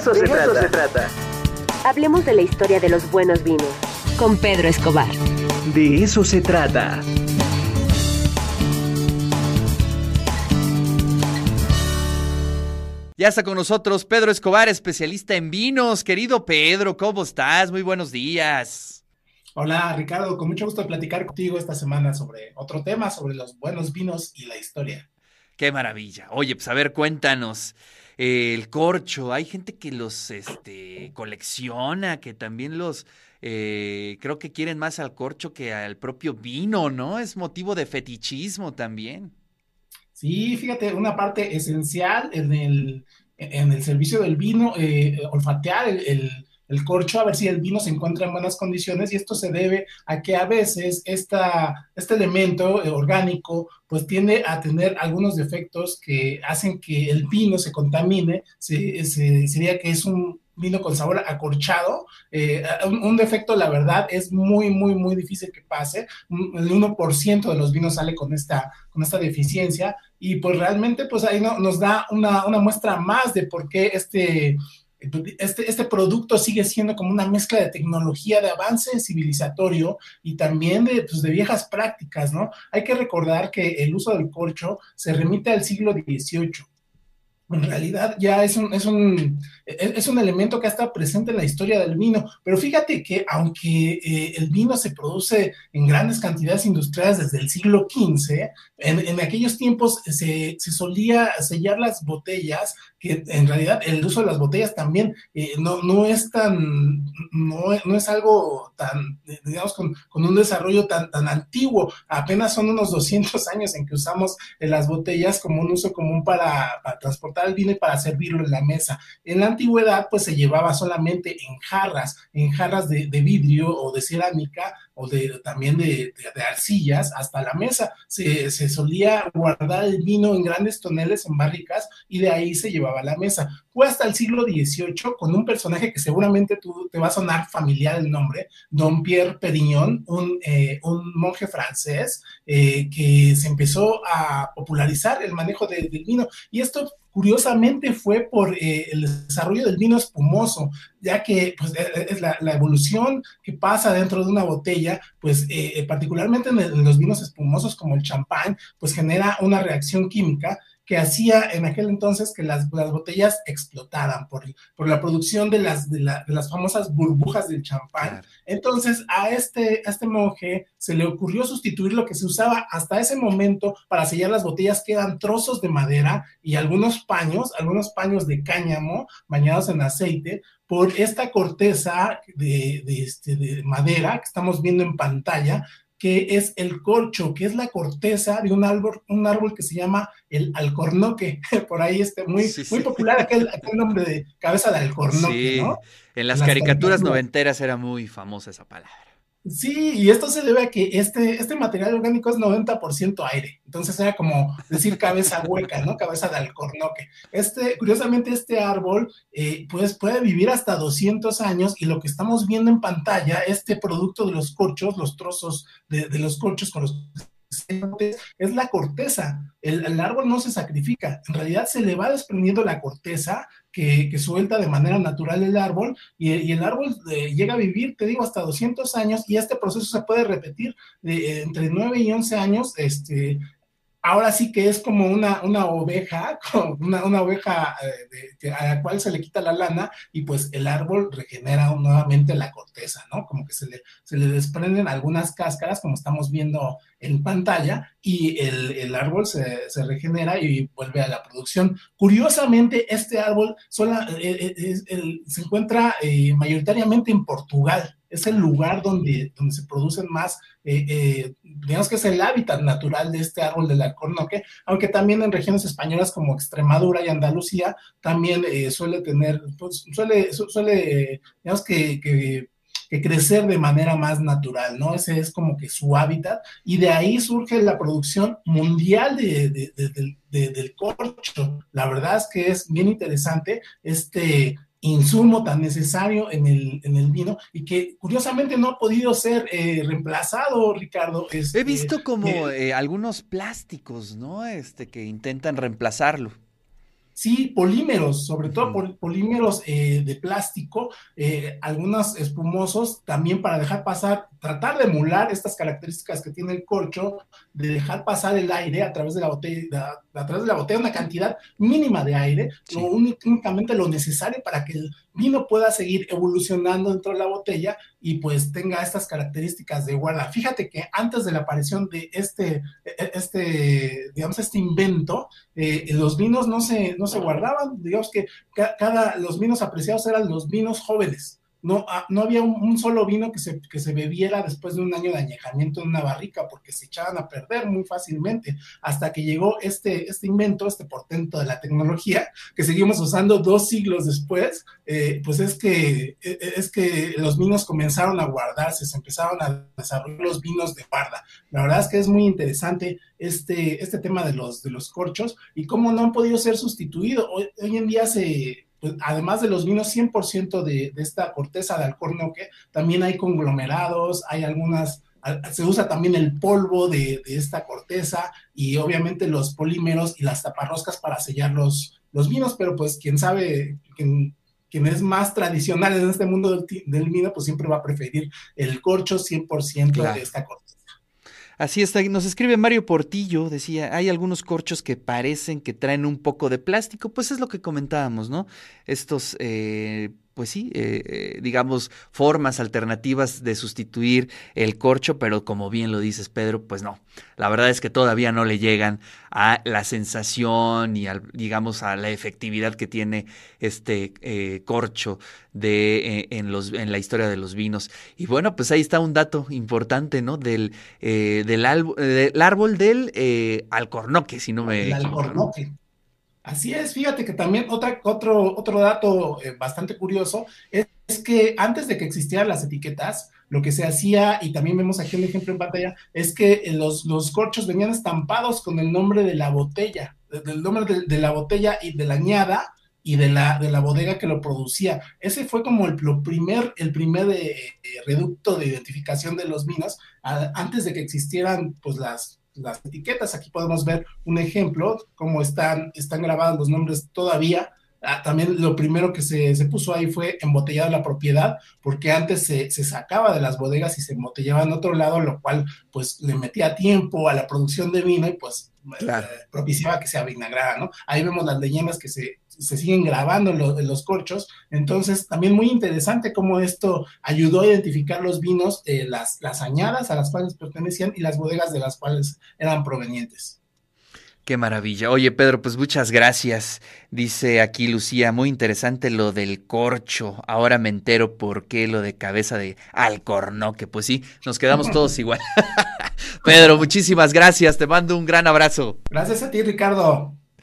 eso, se, trata. se trata. Hablemos de la historia de los buenos vinos. Con Pedro Escobar. De eso se trata. Ya está con nosotros Pedro Escobar, especialista en vinos. Querido Pedro, ¿cómo estás? Muy buenos días. Hola Ricardo, con mucho gusto de platicar contigo esta semana sobre otro tema, sobre los buenos vinos y la historia. Qué maravilla. Oye, pues a ver, cuéntanos. El corcho, hay gente que los este, colecciona, que también los, eh, creo que quieren más al corcho que al propio vino, ¿no? Es motivo de fetichismo también. Sí, fíjate, una parte esencial en el, en el servicio del vino, eh, olfatear el corcho, a ver si el vino se encuentra en buenas condiciones y esto se debe a que a veces esta, este elemento eh, orgánico pues tiende a tener algunos defectos que hacen que el vino se contamine, se, sería que es un vino con sabor acorchado. Eh, un, defecto, la verdad, es muy, muy, muy difícil que pase. El 1% de los vinos sale con esta, con esta deficiencia y pues realmente pues ahí no, nos da una, una muestra más de por qué este este, este producto sigue siendo como una mezcla de tecnología, de avance civilizatorio y también de, pues, de viejas prácticas, ¿no? Hay que recordar que el uso del corcho se remite al siglo XVIII en realidad ya es un, es un, es un elemento que ha estado presente en la historia del vino, pero fíjate que aunque eh, el vino se produce en grandes cantidades industriales desde el siglo XV, en, aquellos tiempos se, solía sellar las botellas, que en realidad el uso de las botellas también eh, no, no es tan, no, no, es algo tan, digamos, con, un desarrollo tan, tan antiguo, apenas son unos 200 años en que usamos las botellas como un uso común para transportar vino y para servirlo en la mesa. En la antigüedad, pues se llevaba solamente en jarras, en jarras de, vidrio o de cerámica o de, también de, arcillas hasta la mesa. Se, solía guardar el vino en grandes toneles, en barricas, y de ahí se llevaba a la mesa. Fue hasta el siglo XVIII con un personaje que seguramente te va a sonar familiar el nombre, Don Pierre Perignon, un, eh, monje francés eh, que se empezó a popularizar el manejo del vino. Y esto curiosamente fue por eh, el desarrollo del vino espumoso, ya que pues, es la, evolución que pasa dentro de una botella, pues particularmente en, los vinos espumosos como el champán, pues genera una reacción química que hacía en aquel entonces que las, botellas explotaran por, por la producción de las, de, las famosas burbujas del champán. Entonces a este, a este monje se le ocurrió sustituir lo que se usaba hasta ese momento para sellar las botellas, que eran trozos de madera y algunos paños, algunos paños de cáñamo bañados en aceite, por esta corteza de, de, este, de madera que estamos viendo en pantalla, que es el corcho, que es la corteza de un árbol, un árbol que se llama el alcornoque. Por ahí este muy, muy popular aquel, nombre de cabeza de alcornoque, ¿no? En las, caricaturas noventeras era muy famosa esa palabra. Sí, y esto se debe a que este, este material orgánico es 90% aire. Entonces era como decir cabeza hueca, ¿no? Cabeza de alcornoque. Este, curiosamente, este árbol eh, pues, puede vivir hasta 200 años y lo que estamos viendo en pantalla, este producto de los corchos, los trozos de, de los corchos con los es la corteza. El, árbol no se sacrifica, en realidad se le va desprendiendo la corteza que, suelta de manera natural el árbol y, el árbol eh, llega a vivir, te digo, hasta 200 años y este proceso se puede repetir de, entre 9 y 11 años este, ahora sí que es como una, una oveja, una, oveja eh, a la cual se le quita la lana y pues el árbol regenera nuevamente la corteza, ¿no? Como que se le, se le desprenden algunas cáscaras, como estamos viendo en pantalla, y el, árbol se, regenera y vuelve a la producción. Curiosamente, este árbol eh, eh, se encuentra mayoritariamente en Portugal es el lugar donde, donde se producen más, eh, eh, digamos que es el hábitat natural de este árbol del alcornoque, aunque también en regiones españolas como Extremadura y Andalucía también eh, suele tener, pues, suele, suele, digamos que, que, crecer de manera más natural, ¿no? Ese es como que su hábitat y de ahí surge la producción mundial de, del corcho. La verdad es que es bien interesante este insumo tan necesario en el, en el vino y que curiosamente no ha podido ser eh, reemplazado, Ricardo. He visto como eh, algunos plásticos, ¿no? Este, que intentan reemplazarlo. Sí, polímeros, sobre todo polímeros eh, de plástico, eh, algunos espumosos, también para dejar pasar, tratar de emular estas características que tiene el corcho, de dejar pasar el aire a través de la botella, a través de la botella, una cantidad mínima de aire, únicamente lo necesario para que el vino pueda seguir evolucionando dentro de la botella y pues tenga estas características de guarda. Fíjate que antes de la aparición de este, e-, este digamos, este invento, eh, los vinos no se, no se guardaban, digamos que cada, los vinos apreciados eran los vinos jóvenes. No, ah, no había un, solo vino que se, que se bebiera después de un año de añejamiento en una barrica, porque se echaban a perder muy fácilmente, hasta que llegó este, este invento, este portento de la tecnología, que seguimos usando dos siglos después, eh, pues es que, e, e, es que los vinos comenzaron a guardarse, se empezaron a desarrollar los vinos de guarda. La verdad es que es muy interesante este, este tema de los, de los corchos y cómo no han podido ser sustituidos. Hoy, hoy en día se pues, además de los vinos 100% de, de, esta corteza de alcornoque, también hay conglomerados, hay algunas, se usa también el polvo de, de, esta corteza y obviamente los polímeros y las taparroscas para sellar los, los vinos, pero pues quien sabe, quien, quien es más tradicional en este mundo del, del, vino, pues siempre va a preferir el corcho 100% claro. de esta corteza. Así está, nos escribe Mario Portillo, decía, hay algunos corchos que parecen que traen un poco de plástico, pues es lo que comentábamos, ¿no? Estos eh, pues sí, eh, eh, digamos, formas alternativas de sustituir el corcho, pero como bien lo dices, Pedro, pues no. La verdad es que todavía no le llegan a la sensación y, al, digamos, a la efectividad que tiene este eh, corcho de, en, los, en la historia de los vinos. Y bueno, pues ahí está un dato importante, ¿no? Del, del, del, árbol del alcornoque, si no me el alcornoque. Así es, fíjate que también otra, otro, otro dato eh, bastante curioso es, que antes de que existieran las etiquetas, lo que se hacía, y también vemos aquí un ejemplo en pantalla, es que los, los corchos venían estampados con el nombre de la botella, del nombre de, la botella y de la añada y de la, de la bodega que lo producía. Ese fue como el, primer, el primer eh, reducto de identificación de los vinos, a, antes de que existieran pues las las etiquetas. Aquí podemos ver un ejemplo, cómo están, están grabados los nombres todavía. Ah, también lo primero que se, se, puso ahí fue embotellada la propiedad, porque antes se, se, sacaba de las bodegas y se embotellaba en otro lado, lo cual pues le metía tiempo a la producción de vino y pues eh, propiciaba que se avinagrara, ¿no? Ahí vemos las leyendas que se, se siguen grabando en, en, los corchos, entonces también muy interesante cómo esto ayudó a identificar los vinos, eh, las, las añadas a las cuales pertenecían y las bodegas de las cuales eran provenientes. Qué maravilla. Oye, Pedro, pues muchas gracias. Dice aquí Lucía, muy interesante lo del corcho. Ahora me entero por qué lo de cabeza de alcornoque. Pues sí, nos quedamos todos igual. Pedro, muchísimas gracias. Te mando un gran abrazo. Gracias a ti, Ricardo.